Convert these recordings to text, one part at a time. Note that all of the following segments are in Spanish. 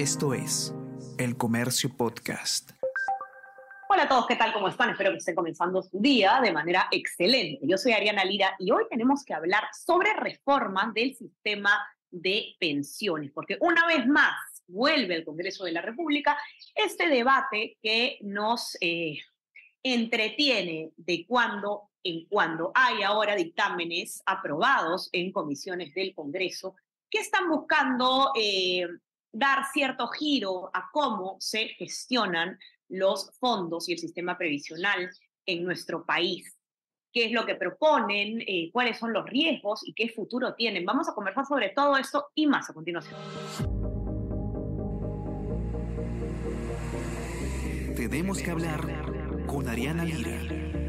Esto es El Comercio Podcast. Hola a todos, ¿qué tal? ¿Cómo están? Espero que estén comenzando su día de manera excelente. Yo soy Ariana Lira y hoy tenemos que hablar sobre reforma del sistema de pensiones, porque una vez más vuelve al Congreso de la República este debate que nos eh, entretiene de cuando en cuando hay ahora dictámenes aprobados en comisiones del Congreso que están buscando eh, dar cierto giro a cómo se gestionan los fondos y el sistema previsional en nuestro país. ¿Qué es lo que proponen? Eh, ¿Cuáles son los riesgos y qué futuro tienen? Vamos a conversar sobre todo esto y más a continuación. Tenemos que hablar con Ariana Lira.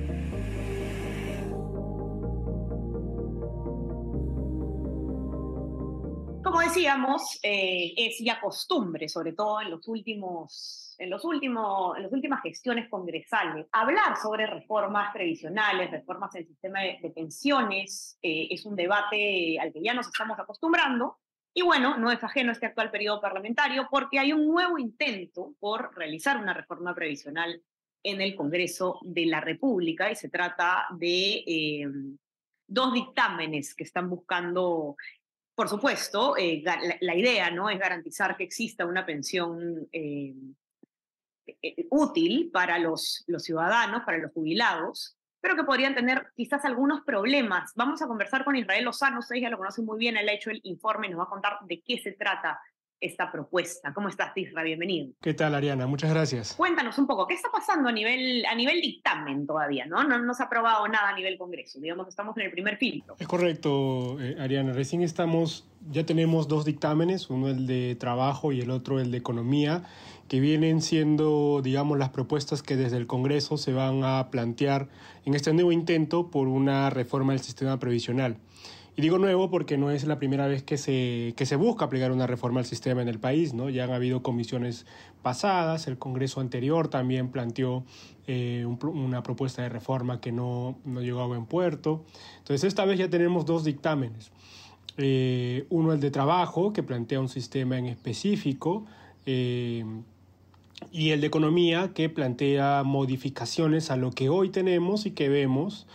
Como decíamos, eh, es ya costumbre, sobre todo en los últimos, en los últimos, en las últimas gestiones congresales, hablar sobre reformas previsionales, reformas del sistema de, pensiones. Eh, es un debate al que ya nos estamos acostumbrando. Y bueno, no es ajeno este actual periodo parlamentario porque hay un nuevo intento por realizar una reforma previsional en el Congreso de la República y se trata de eh, dos dictámenes que están buscando por supuesto, eh, la, idea ¿no? es garantizar que exista una pensión eh, eh, útil para los, ciudadanos, para los jubilados, pero que podrían tener quizás algunos problemas. Vamos a conversar con Israel Lozano, ustedes ya lo conocen muy bien, él ha hecho el informe y nos va a contar de qué se trata esta propuesta. ¿Cómo estás, Tisra? Bienvenido. ¿Qué tal, Ariana? Muchas gracias. Cuéntanos un poco, ¿qué está pasando a nivel, a nivel dictamen todavía? ¿no? No, se ha aprobado nada a nivel Congreso, digamos, estamos en el primer filtro. Es correcto, eh, Ariana. Recién estamos, ya tenemos dos dictámenes, uno el de trabajo y el otro el de economía, que vienen siendo, digamos, las propuestas que desde el Congreso se van a plantear en este nuevo intento por una reforma del sistema previsional. Y digo nuevo porque no es la primera vez que se, que se busca aplicar una reforma al sistema en el país, ¿no? Ya han habido comisiones pasadas, el Congreso anterior también planteó eh, una propuesta de reforma que no, no, llegó a buen puerto. Entonces esta vez ya tenemos dos dictámenes. Eh, uno el de trabajo, que plantea un sistema en específico, eh, y el de economía, que plantea modificaciones a lo que hoy tenemos y que vemos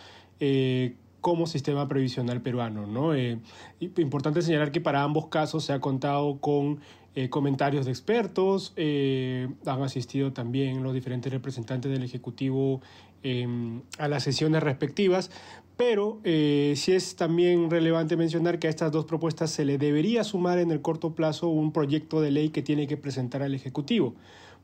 como sistema previsional peruano. ¿no? Eh, importante señalar que para ambos casos se ha contado con eh, comentarios de expertos, eh, han asistido también los diferentes representantes del Ejecutivo em, a las sesiones respectivas, pero sí es también relevante mencionar que a estas dos propuestas se le debería sumar en el corto plazo un proyecto de ley que tiene que presentar al Ejecutivo,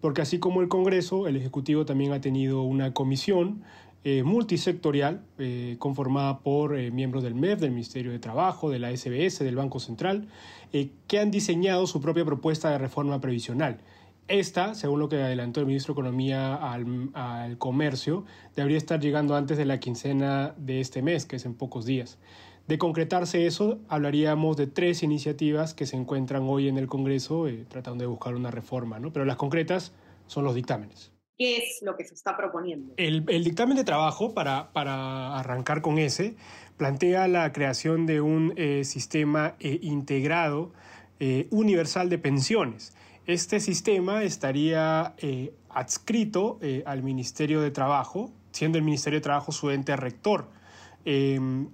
porque así como el Congreso, el Ejecutivo también ha tenido una comisión eh, multisectorial eh, conformada por eh, miembros del MEF, del Ministerio de Trabajo, de la SBS, del Banco Central, que han diseñado su propia propuesta de reforma previsional. Esta, según lo que adelantó el ministro de Economía al, comercio, debería estar llegando antes de la quincena de este mes, que es en pocos días. De concretarse eso, hablaríamos de tres iniciativas que se encuentran hoy en el Congreso tratando de buscar una reforma, ¿no? pero las concretas son los dictámenes. ¿Qué es lo que se está proponiendo? El, dictamen de trabajo, para, arrancar con ese, plantea la creación de un eh, sistema eh, integrado eh, universal de pensiones. Este sistema estaría adscrito al Ministerio de Trabajo, siendo el Ministerio de Trabajo su ente rector. Em,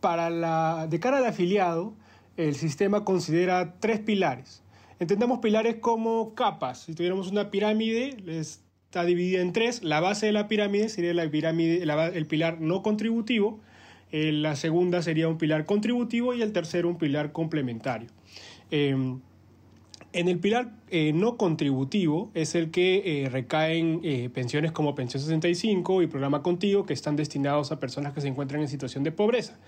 para la, de cara al afiliado, el sistema considera tres pilares. Entendamos pilares como capas. Si tuviéramos una pirámide, está dividida en tres. La base de la pirámide sería la pirámide, el pilar no contributivo. Eh, la segunda sería un pilar contributivo y el tercero un pilar complementario. Em, en el pilar eh, no contributivo es el que eh, recaen pensiones como Pensión 65 y Programa Contigo que están destinados a personas que se encuentran en situación de pobreza.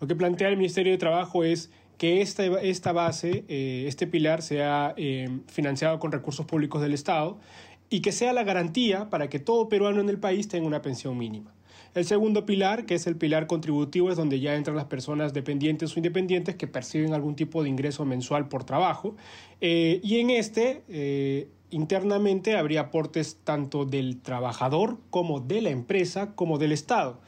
Lo que plantea el Ministerio de Trabajo es que esta, esta base, eh, este pilar, sea eh, financiado con recursos públicos del Estado y que sea la garantía para que todo peruano en el país tenga una pensión mínima. El segundo pilar, que es el pilar contributivo, es donde ya entran las personas dependientes o independientes que perciben algún tipo de ingreso mensual por trabajo. Eh, y en este, internamente, habría aportes tanto del trabajador como de la empresa como del Estado.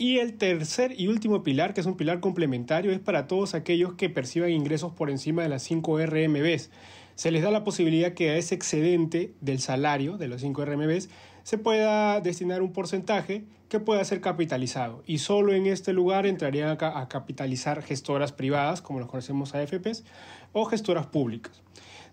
Y el tercer y último pilar, que es un pilar complementario, es para todos aquellos que perciban ingresos por encima de las 5 RMBs. Se les da la posibilidad que a ese excedente del salario de los 5 RMBs se pueda destinar un porcentaje que pueda ser capitalizado. Y solo en este lugar entrarían a, capitalizar gestoras privadas, como los conocemos AFPs, o gestoras públicas.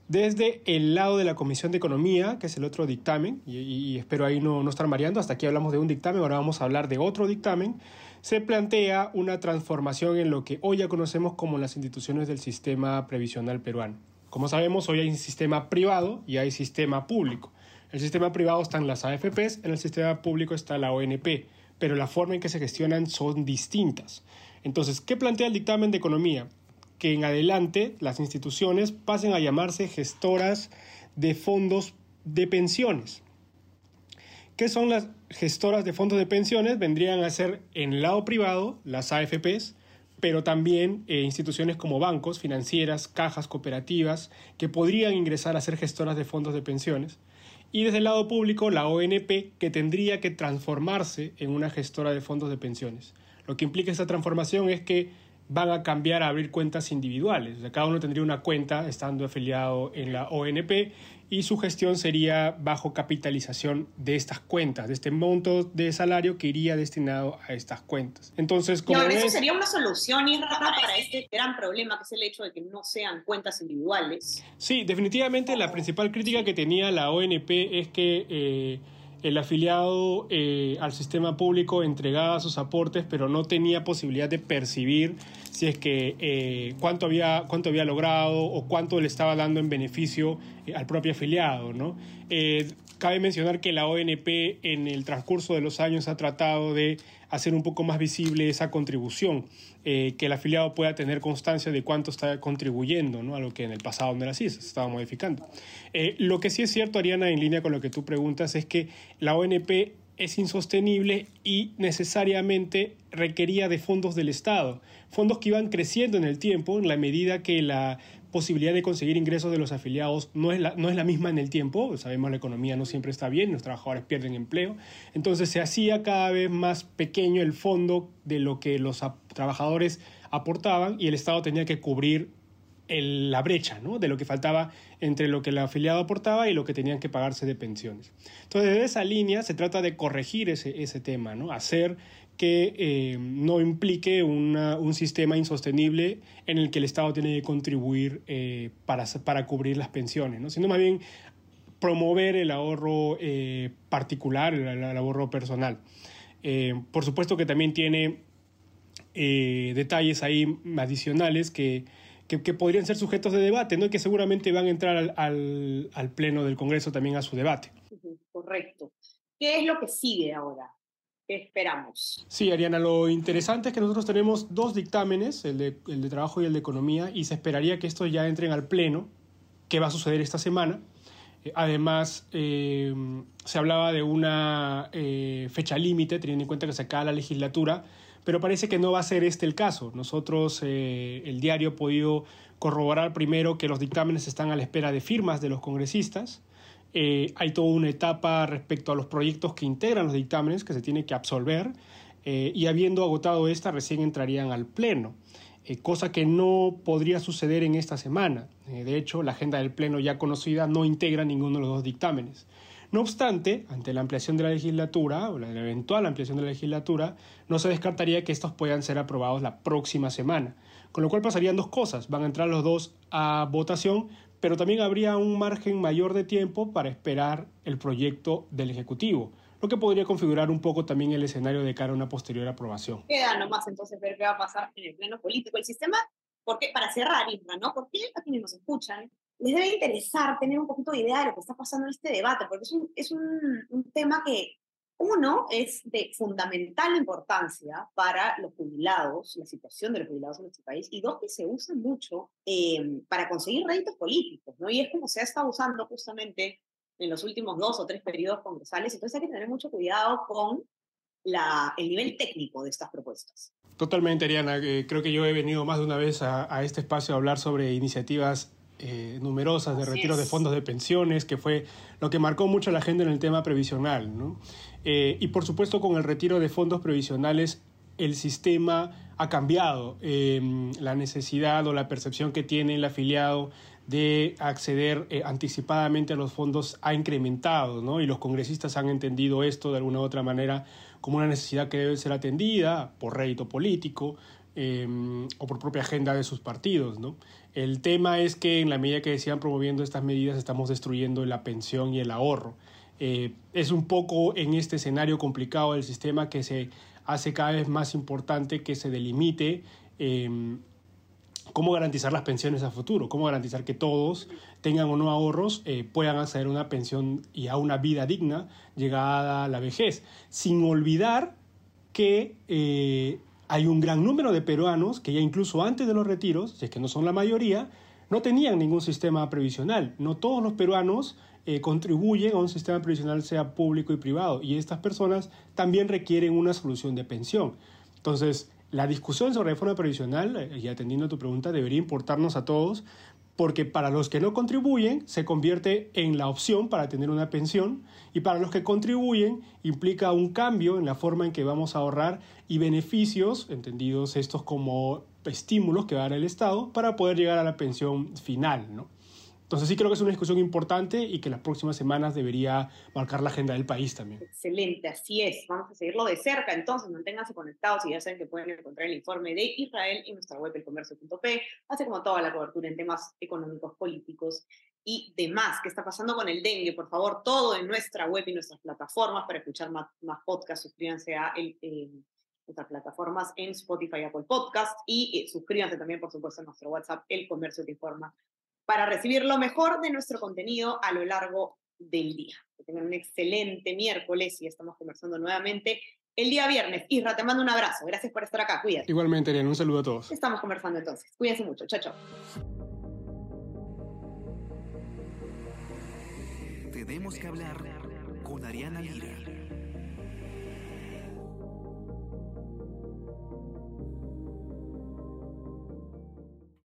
Desde el lado de la Comisión de Economía, que es el otro dictamen, y, espero ahí no, no estar mareando, hasta aquí hablamos de un dictamen, ahora vamos a hablar de otro dictamen, se plantea una transformación en lo que hoy ya conocemos como las instituciones del sistema previsional peruano. Como sabemos, hoy hay un sistema privado y hay sistema público. En el sistema privado están las AFPs, en el sistema público está la ONP, pero la forma en que se gestionan son distintas. Entonces, ¿qué plantea el dictamen de economía? Que en adelante las instituciones pasen a llamarse gestoras de fondos de pensiones. ¿Qué son las gestoras de fondos de pensiones? Vendrían a ser en el lado privado las AFPs, pero también eh, instituciones como bancos, financieras, cajas, cooperativas, que podrían ingresar a ser gestoras de fondos de pensiones y desde el lado público la ONP que tendría que transformarse en una gestora de fondos de pensiones. Lo que implica esta transformación es que van a cambiar a abrir cuentas individuales. cada uno tendría una cuenta estando afiliado en la ONP y su gestión sería bajo capitalización de estas cuentas, de este monto de salario que iría destinado a estas cuentas. Entonces, como eso sería una solución para este gran problema que es el hecho de que no sean cuentas individuales. Sí, definitivamente la principal crítica que tenía la ONP es que eh, el afiliado eh, al sistema público entregaba sus aportes, pero no tenía posibilidad de percibir si es que eh, cuánto, había, cuánto había logrado o cuánto le estaba dando en beneficio eh, al propio afiliado. ¿no? cabe mencionar que la ONP en el transcurso de los años ha tratado de hacer un poco más visible esa contribución, que el afiliado pueda tener constancia de cuánto está contribuyendo, ¿no? a lo que en el pasado no era así, se estaba modificando. lo que sí es cierto, Ariana, en línea con lo que tú preguntas, es que la ONP es insostenible y necesariamente requería de fondos del Estado, fondos que iban creciendo en el tiempo en la medida que la posibilidad de conseguir ingresos de los afiliados no es la, no es la misma en el tiempo, sabemos la economía no siempre está bien, los trabajadores pierden empleo, entonces se hacía cada vez más pequeño el fondo de lo que los trabajadores aportaban y el Estado tenía que cubrir la brecha ¿no? de lo que faltaba entre lo que el afiliado aportaba y lo que tenían que pagarse de pensiones. Entonces, desde esa línea se trata de corregir ese, ese tema, ¿no? hacer que eh, no implique un sistema insostenible en el que el Estado tiene que contribuir eh, para, para cubrir las pensiones, ¿no? sino más bien promover el ahorro eh, particular, el, ahorro personal. por supuesto que también tiene detalles ahí adicionales que que, podrían ser sujetos de debate, ¿no? Y que seguramente van a entrar al, al, Pleno del Congreso también a su debate. Correcto. ¿Qué es lo que sigue ahora? ¿Qué esperamos? Sí, Ariana, lo interesante es que nosotros tenemos dos dictámenes, el de, el de trabajo y el de economía, y se esperaría que estos ya entren al Pleno, que va a suceder esta semana. Además, eh, se hablaba de una eh, fecha límite, teniendo en cuenta que se acaba la legislatura, pero parece que no va a ser este el caso. Nosotros, eh, el diario, ha podido corroborar primero que los dictámenes están a la espera de firmas de los congresistas. Hay toda una etapa respecto a los proyectos que integran los dictámenes que se tiene que absolver y habiendo agotado esta recién entrarían al Pleno, cosa que no podría suceder en esta semana. de hecho, la agenda del Pleno ya conocida no integra ninguno de los dos dictámenes. No obstante, ante la ampliación de la legislatura o la eventual ampliación de la legislatura, no se descartaría que estos puedan ser aprobados la próxima semana. Con lo cual pasarían dos cosas. Van a entrar los dos a votación, pero también habría un margen mayor de tiempo para esperar el proyecto del Ejecutivo, lo que podría configurar un poco también el escenario de cara a una posterior aprobación. Queda nomás entonces ver qué va a pasar en el pleno político. El sistema, porque para cerrar, Isra, ¿no? Porque a quienes nos escuchan les debe interesar tener un poquito de idea de lo que está pasando en este debate, porque es un, es un, un tema que, uno, es de fundamental importancia para los jubilados, la situación de los jubilados en nuestro país, y dos, que se usa mucho eh, para conseguir réditos políticos, ¿no? Y es como se ha estado usando justamente en los últimos dos o tres periodos congresales, entonces hay que tener mucho cuidado con la, el nivel técnico de estas propuestas. Totalmente, Ariana. Eh, creo que yo he venido más de una vez a, a este espacio a hablar sobre iniciativas eh, numerosas de retiros de fondos de pensiones, que fue lo que marcó mucho la agenda en el tema previsional. ¿no? Eh, y por supuesto con el retiro de fondos previsionales el sistema ha cambiado. Em, la necesidad o la percepción que tiene el afiliado de acceder eh, anticipadamente a los fondos ha incrementado, ¿no? Y los congresistas han entendido esto de alguna u otra manera como una necesidad que debe ser atendida por rédito político em, o por propia agenda de sus partidos, ¿no? El tema es que en la medida que sigan promoviendo estas medidas estamos destruyendo la pensión y el ahorro. Eh, es un poco en este escenario complicado del sistema que se hace cada vez más importante que se delimite em, cómo garantizar las pensiones a futuro, cómo garantizar que todos tengan o no ahorros, eh, puedan acceder a una pensión y a una vida digna llegada a la vejez, sin olvidar que eh, hay un gran número de peruanos que ya incluso antes de los retiros, si es que no son la mayoría, no tenían ningún sistema previsional. No todos los peruanos eh, contribuyen a un sistema previsional sea público y privado y estas personas también requieren una solución de pensión. Entonces, la discusión sobre reforma previsional, eh, y atendiendo a tu pregunta, debería importarnos a todos porque para los que no contribuyen se convierte en la opción para tener una pensión y para los que contribuyen implica un cambio en la forma en que vamos a ahorrar y beneficios, entendidos estos como estímulos que va a dar el Estado para poder llegar a la pensión final, ¿no? Entonces sí creo que es una discusión importante y que las próximas semanas debería marcar la agenda del país también. Excelente, así es. Vamos a seguirlo de cerca, entonces manténganse conectados y ya saben que pueden encontrar el informe de Israel en nuestra web elcomercio.p, así como toda la cobertura en temas económicos, políticos y demás. ¿Qué está pasando con el dengue? Por favor, todo en nuestra web y nuestras plataformas para escuchar más, podcasts. Suscríbanse a nuestras plataformas en Spotify, Apple Podcast y eh, suscríbanse también, por supuesto, a nuestro WhatsApp, El Comercio Te Informa para recibir lo mejor de nuestro contenido a lo largo del día. Que tengan un excelente miércoles y estamos conversando nuevamente el día viernes. Isra, te mando un abrazo. Gracias por estar acá. Cuídate. Igualmente, Ariana, un saludo a todos. Estamos conversando entonces. Cuídense mucho. Chao, chao. Tenemos que hablar con Ariana Lira.